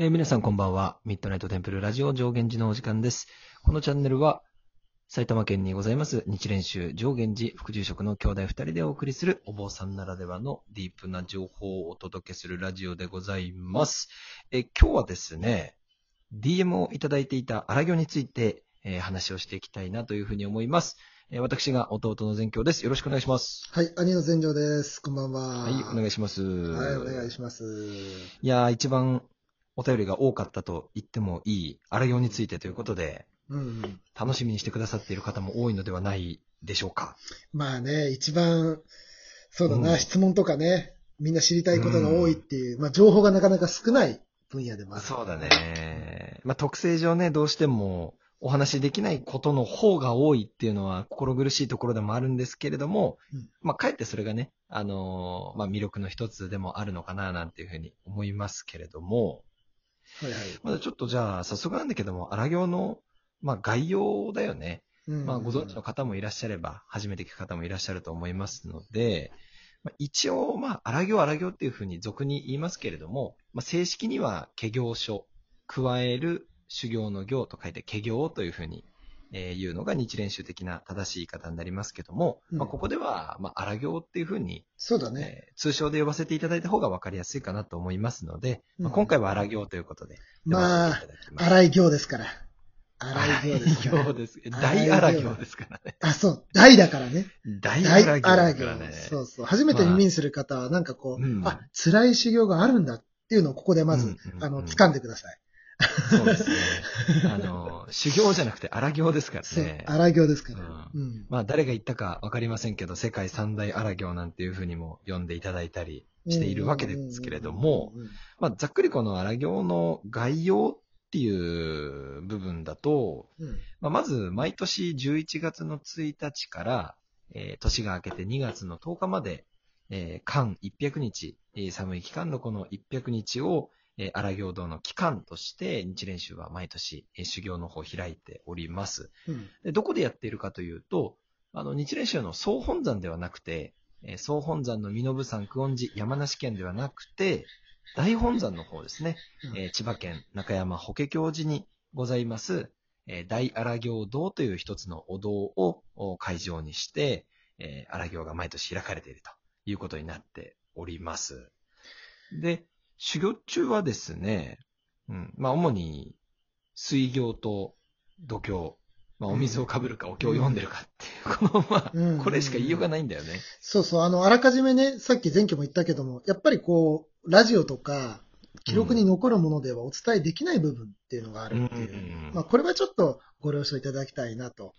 えー皆さんこんばんは。ミッドナイトテンプルラジオ上限寺のお時間です。このチャンネルは、埼玉県にございます日蓮宗上限寺副住職の兄弟二人でお送りするお坊さんならではのディープな情報をお届けするラジオでございます。えー今日はですね、DM をいただいていた荒行について、えー話をしていきたいなというふうに思います。えー私が弟の善教です。よろしくお願いします。はい、兄の全城です。こんばんは。はい、お願いします。はい、お願いします。いやー、一番お便りが多かったと言ってもいい荒行についてということで、うんうん。楽しみにしてくださっている方も多いのではないでしょうか。まあね、一番、そうだな、うん質問とかね、みんな知りたいことが多いっていう、まあ情報がなかなか少ない分野でもある。そうだね。まあ、特性上ね、どうしてもお話しできないことの方が多いっていうのは心苦しいところでもあるんですけれども、うんまあ、かえってそれがね、あのーまあ、魅力の一つでもあるのかななんていうふうに思いますけれども、はいはい。まだちょっとじゃあ、早速なんだけども、荒行の、まあ、概要だよね。うんまあ、ご存知の方もいらっしゃれば、初めて聞く方もいらっしゃると思いますので、まあ、一応、まあ、荒行荒行っていうふうに俗に言いますけれども、まあ、正式には、化行書、加える修行の行と書いて、化行というふうに、えー言うのが日蓮宗的な正しい言い方になりますけども、うんまあ、ここでは、まあ、荒行っていうふうに、そうだね。えー通称で呼ばせていただいた方が分かりやすいかなと思いますので、まあ、うん今回は荒行ということで、まあ荒い行ですから。荒い行ですから。荒行です。大荒行ですからね。あ、そう、大だからね。大大荒行からね。。そうそう。初めて耳にする方は、なんかこう、うんあ、辛い修行があるんだっていうのをここでまず、うんうんうんあの、掴んでください。そうですね。あの、修行じゃなくて荒行ですからね、。荒行ですから。ううん。まあ、誰が言ったかわかりませんけど、世界三大荒行なんていうふうにも呼んでいただいたりしているわけですけれども、まあ、ざっくりこの荒行の概要っていう部分だと、うんまあ、まず、毎年11月の1日から、えー年が明けて2月の10日まで、えー間100日、えー寒い期間のこの100日を、えー荒行道の期間として、日蓮宗は毎年、えー修行の方を開いております。うんでどこでやっているかというと、あの、日蓮宗の総本山ではなくて、えー総本山の身延山久遠寺山梨県ではなくて、大本山の方ですね、うんえー千葉県中山法華経寺にございます、えー大荒行堂という一つのお堂をお会場にして、えー荒行が毎年開かれているということになっております。で、修行中はですね、うん、まあ主に水行と度胸、まあお水をかぶるかお経を読んでるかっていう、このまあ、うん。これしか言いようがないんだよね。そうそう、あの、あらかじめね、さっき前期も言ったけども、やっぱりこう、ラジオとか、記録に残るものではお伝えできない部分っていうのがあるっていう。うん。まあ、これはちょっとご了承いただきたいなと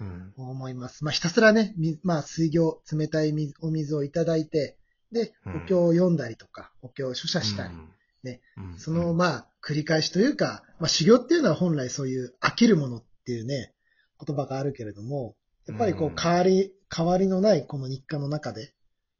うん。思います。まあ、ひたすらね、みまあ、水行、冷たい水お水をいただいて、で、うん。お経を読んだりとか、お経を書写したり、ね。うん。その、まあ、繰り返しというか、まあ、修行っていうのは本来そういう飽きるものっていうね、言葉があるけれども、やっぱりこう変わり、変わりのないこの日課の中で、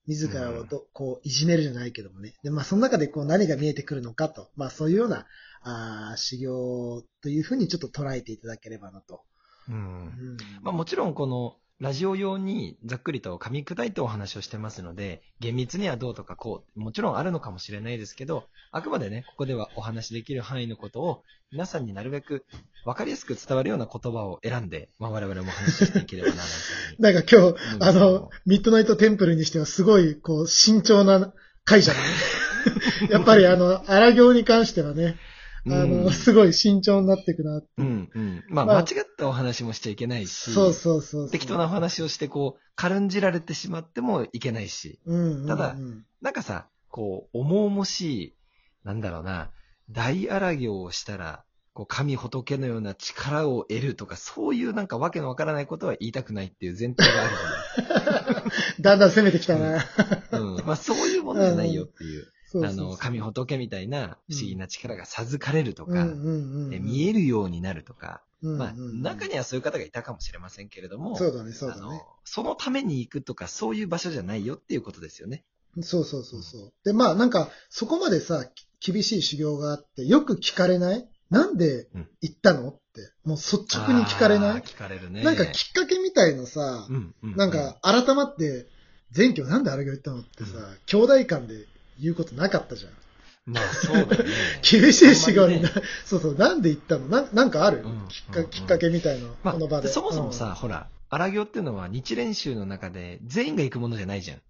自らをど、こう、いじめるじゃないけどもね。で、まあ、その中でこう、何が見えてくるのかと、まあ、そういうような、あー修行というふうにちょっと捉えていただければなと。うん。うん。まあ、もちろんこのラジオ用にざっくりと噛み砕いてお話をしてますので、厳密にはどうとかこう、もちろんあるのかもしれないですけど、あくまでね、ここではお話しできる範囲のことを皆さんになるべく分かりやすく伝わるような言葉を選んで、まあ、我々もお話ししていければな、なんか今日、うんあの、ミッドナイトテンプルにしてはすごい、こう、慎重な会社だね。やっぱりあの、荒行に関してはね、あうんの、すごい慎重になっていくな。うん、うん。まあ、まあ間違ったお話もしちゃいけないし、そうそうそう。適当なお話をして、こう、軽んじられてしまってもいけないし、うんうんうん。ただなんかさ、こう、重々しい、なんだろうな、大荒行をしたら、こう、神仏のような力を得るとか、そういうなんかわけのわからないことは言いたくないっていう前提があるだんだん攻めてきたな。じゃない。うん。まあ、そういうものじゃないよっていう。そうそうそう。あの、神仏みたいな不思議な力が授かれるとか、うんうんうんうん。え見えるようになるとか、うんうんまあ、中にはそういう方がいたかもしれませんけれども、そうだね、そうだあのね。そのために行くとか、そういう場所じゃないよっていうことですよね。そうそうそうそう。で、まあなんか、そこまでさ、き厳しい修行があって、よく聞かれない？なんで行ったの？って、もう率直に聞かれない？聞かれるね。なんかきっかけみたいのさ、うんうんなんか、改まって、前居なんで荒行行ったの？ってさ、兄弟間で言うことなかったじゃん。まあそうだね。厳しい修行にな、そうそう、なんで行ったの？ななんかある、うんきっかうんきっかけみたいな、まあ、この場で。そもそもうんさ、ほら、荒行っていうのは日練習の中で全員が行くものじゃないじゃん。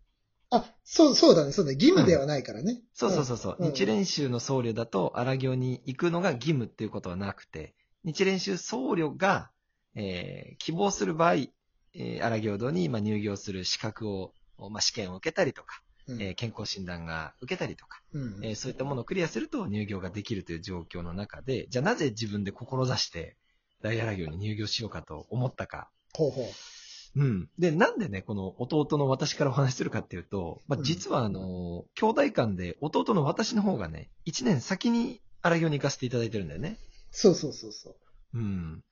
あ、そう、そうだね、そうだね。義務ではないからね。そうそうそうそう、うん日練習の僧侶だと荒行に行くのが義務っていうことはなくて、日練習僧侶が、えー希望する場合、えー荒行堂にまあ入業する資格を、まあ、試験を受けたりとか、うん。えー健康診断が受けたりとか、うんえーそういったものをクリアすると入業ができるという状況の中で、じゃあなぜ自分で志して大荒行に入業しようかと思ったか。ほうほう。うん。で、なんでね、この弟の私からお話しするかっていうと、まあ、うん実はあの、兄弟間で弟の私の方がね、1年先に荒行に行かせていただいてるんだよね。そうそうそうそう。うん。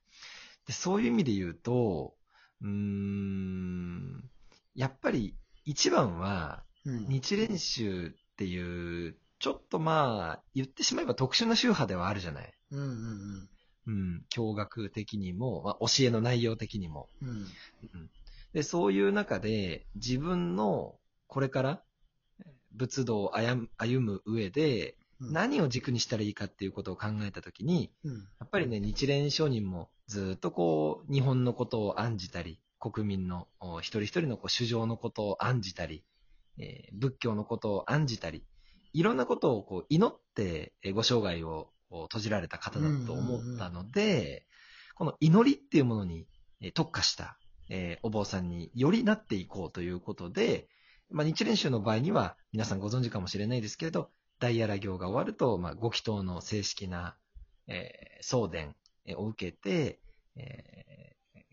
で、そういう意味で言うと、うーん、やっぱり一番は、うん。日練習っていう、ちょっとまあ、言ってしまえば特殊な宗派ではあるじゃない。うんうんうん。教学的にも、まあ、教えの内容的にも。うん。うん。で、そういう中で、自分のこれから仏道を歩む上で、うん、何を軸にしたらいいかっていうことを考えたときに、うん。やっぱりね、日蓮上人もずっとこう、日本のことを案じたり、国民のお一人一人のこう主情のことを案じたり、えー仏教のことを案じたり、いろんなことをこう祈ってえーご生涯を閉じられた方だと思ったので、この祈りっていうものにえー特化した、えーお坊さんによりなっていこうということで、まあ、日蓮宗の場合には皆さんご存知かもしれないですけれど、大荒行が終わると、まあ、ご祈祷の正式な、えー送電えーを受けて、えー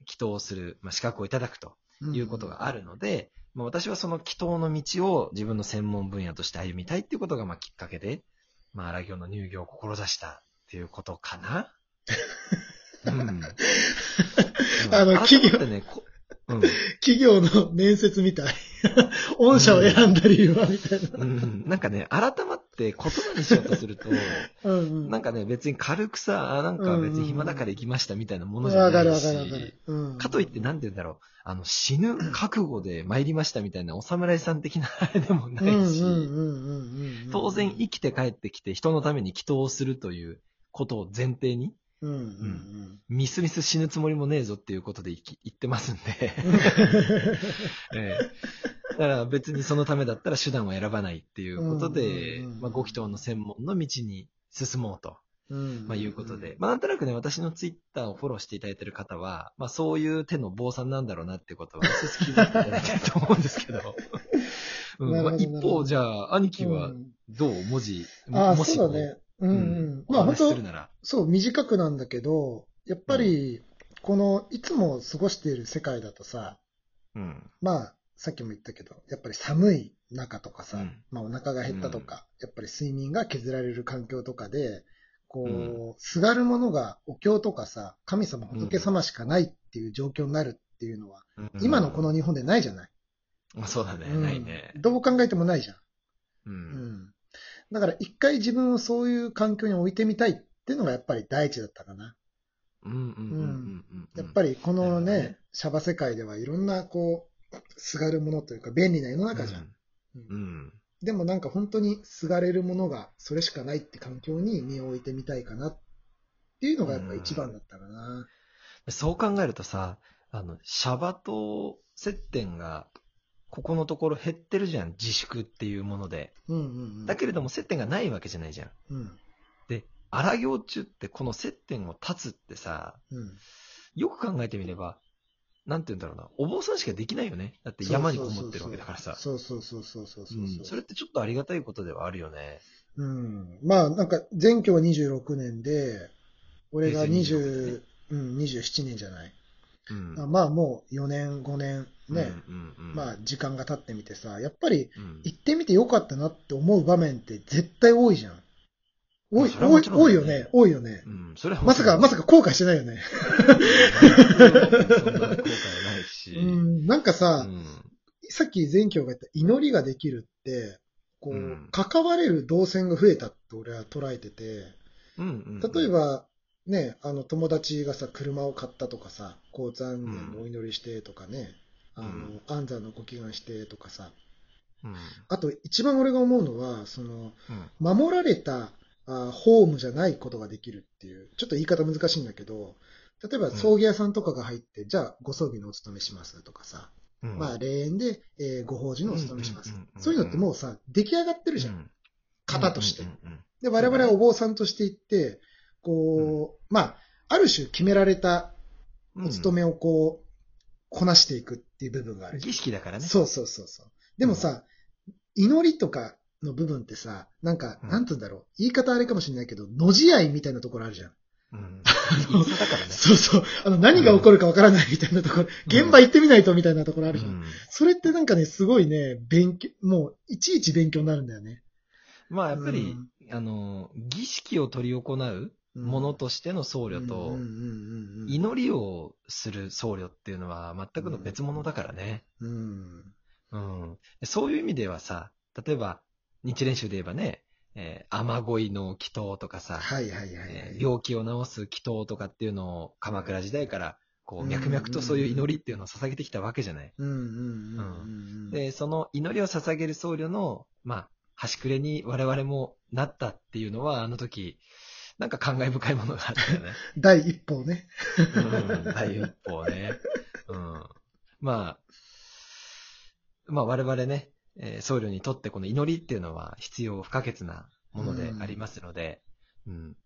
祈祷をする、まあ、資格をいただくということがあるので、まあ、私はその祈祷の道を自分の専門分野として歩みたいっていうことがまあきっかけで、まあ、荒行の入業を志したっていうことかな。うん。あの企業うん。企業の面接みたい。御社を選んだ理由はみたいな。うん、なんかね、改まって言葉にしようとすると、うんうん。なんかね、別に軽くさ、あなんか別に暇だから行きましたみたいなものじゃないわかるわかるわかしる、。うん。かといってなんて言うんだろう、あの、死ぬ覚悟で参りましたみたいなお侍さん的なあれでもなうんうんいし、うんうんうん。当然生きて帰ってきて人のために祈祷をするということを前提に、うんうんうん。ミスミス死ぬつもりもねえぞっていうことで言ってますんで、ええ。だから別にそのためだったら手段を選ばないっていうことで、うんうんうんまあ、ご祈祷の専門の道に進もうと、うんまあ、いうことで、まあ、なんとなくね、私のツイッターをフォローしていただいている方は、まあ、そういう手の坊さんなんだろうなっていうことは、少し気づいていただいてると思うんですけど、うん。まあ、一方、じゃあ、兄貴はうんどう？文字、ああ、もしね。うんまあ本当。そう、短くなんだけど、やっぱり、この、いつも過ごしている世界だとさ、うん。まあ、さっきも言ったけど、やっぱり寒い中とかさ、うんまあお腹が減ったとか、やっぱり睡眠が削られる環境とかで、こう、うんすがるものがお経とかさ、神様仏様しかないっていう状況になるっていうのは、今のこの日本でないじゃない。うん、そうだね、うんないね。どう考えてもないじゃん。う。うんん。だから一回自分をそういう環境に置いてみたいっていうのがやっぱり第一だったかな。うんうんうんうんうん。やっぱりこのねね、シャバ世界ではいろんなこう、すがるものというか便利な世の中じゃん。ううんん。でもなんか本当にすがれるものがそれしかないって環境に身を置いてみたいかなっていうのがやっぱ一番だったかな。そう考えるとさ、あの、シャバと接点が、ここのところ減ってるじゃん、自粛っていうもので。うんうんうん。だけれども接点がないわけじゃないじゃん。うん。で、荒行中ってこの接点を断つってさ、うん。よく考えてみれば、なんて言うんだろうな、お坊さんしかできないよね。だって山にこもってるわけだからさ。そうそうそうそうそうそううんそれってちょっとありがたいことではあるよね。うん。まあなんか前居は26年で、俺が平成20、うん、27年じゃない。うん。あまあもう4年、5年ね、うんうんうん、まあ時間が経ってみてさ、やっぱりうん、行ってみてよかったなって思う場面って絶対多いじゃん。多い、多い、多いよね、多いよね。うん、それはまさか、まさか後悔してないよね。そんな後悔はないし。うん、なんかさ、うん。さっき全教が言った祈りができるって、こう、うん。関われる動線が増えたって俺は捉えてて、うんうん、例えば、ね、あの、友達がさ、車を買ったとかさ、交通安全のお祈りしてとかね、あのうん、安産のご祈願してとかさ、うん。あと、一番俺が思うのは、その、うん。守られたあホームじゃないことができるっていう、ちょっと言い方難しいんだけど、例えば葬儀屋さんとかが入って、じゃあご葬儀のお勤めしますとかさ、うん。まあ霊園で、えーご法事のお勤めしますそういうのってもうさ、出来上がってるじゃん。うん。型として。で、我々はお坊さんとして行って、こう、まあ、ある種決められたうんお勤めをこう、こなしていくっていう部分がある儀式だからね。そうそうそうそう。でもさ、祈りとかの部分ってさ、なんか、うんなんて言うんだろう。言い方あれかもしれないけど、のじ合いみたいなところあるじゃん。うん。だからね。そうそう。あの、何が起こるかわからないみたいなところ、現場行ってみないとみたいなところあるじゃん。うんそれってなんかね、すごいね、勉強、もう、いちいち勉強になるんだよね。まあ、やっぱりうん、あの、儀式を執り行うものとしての僧侶と祈りをする僧侶っていうのは全くの別物だからね。うん。うん。そういう意味ではさ、例えば、日蓮宗で言えばね、えー雨乞いの祈祷とかさ、はいはいはいはえーい。病気を治す祈祷とかっていうのを鎌倉時代から、こう、うん脈々とそういう祈りっていうのを捧げてきたわけじゃない。で、その祈りを捧げる僧侶の、まあ、端くれに我々もなったっていうのは、あの時、なんか感慨深いものがあったよね。第一歩ね。うん、第一歩ね。うん。まあ、まあ我々ね、えー僧侶にとってこの祈りっていうのは必要不可欠なものでありますので、うん。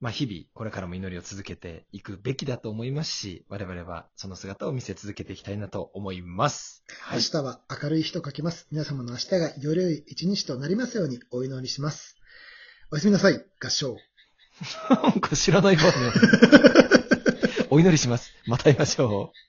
まあ日々これからも祈りを続けていくべきだと思いますし、我々はその姿を見せ続けていきたいなと思います。はい。明日は明るい日と書きます。皆様の明日がより良い一日となりますようにお祈りします。おやすみなさい。合唱。なんか知らないわね。お祈りします。また会いましょう。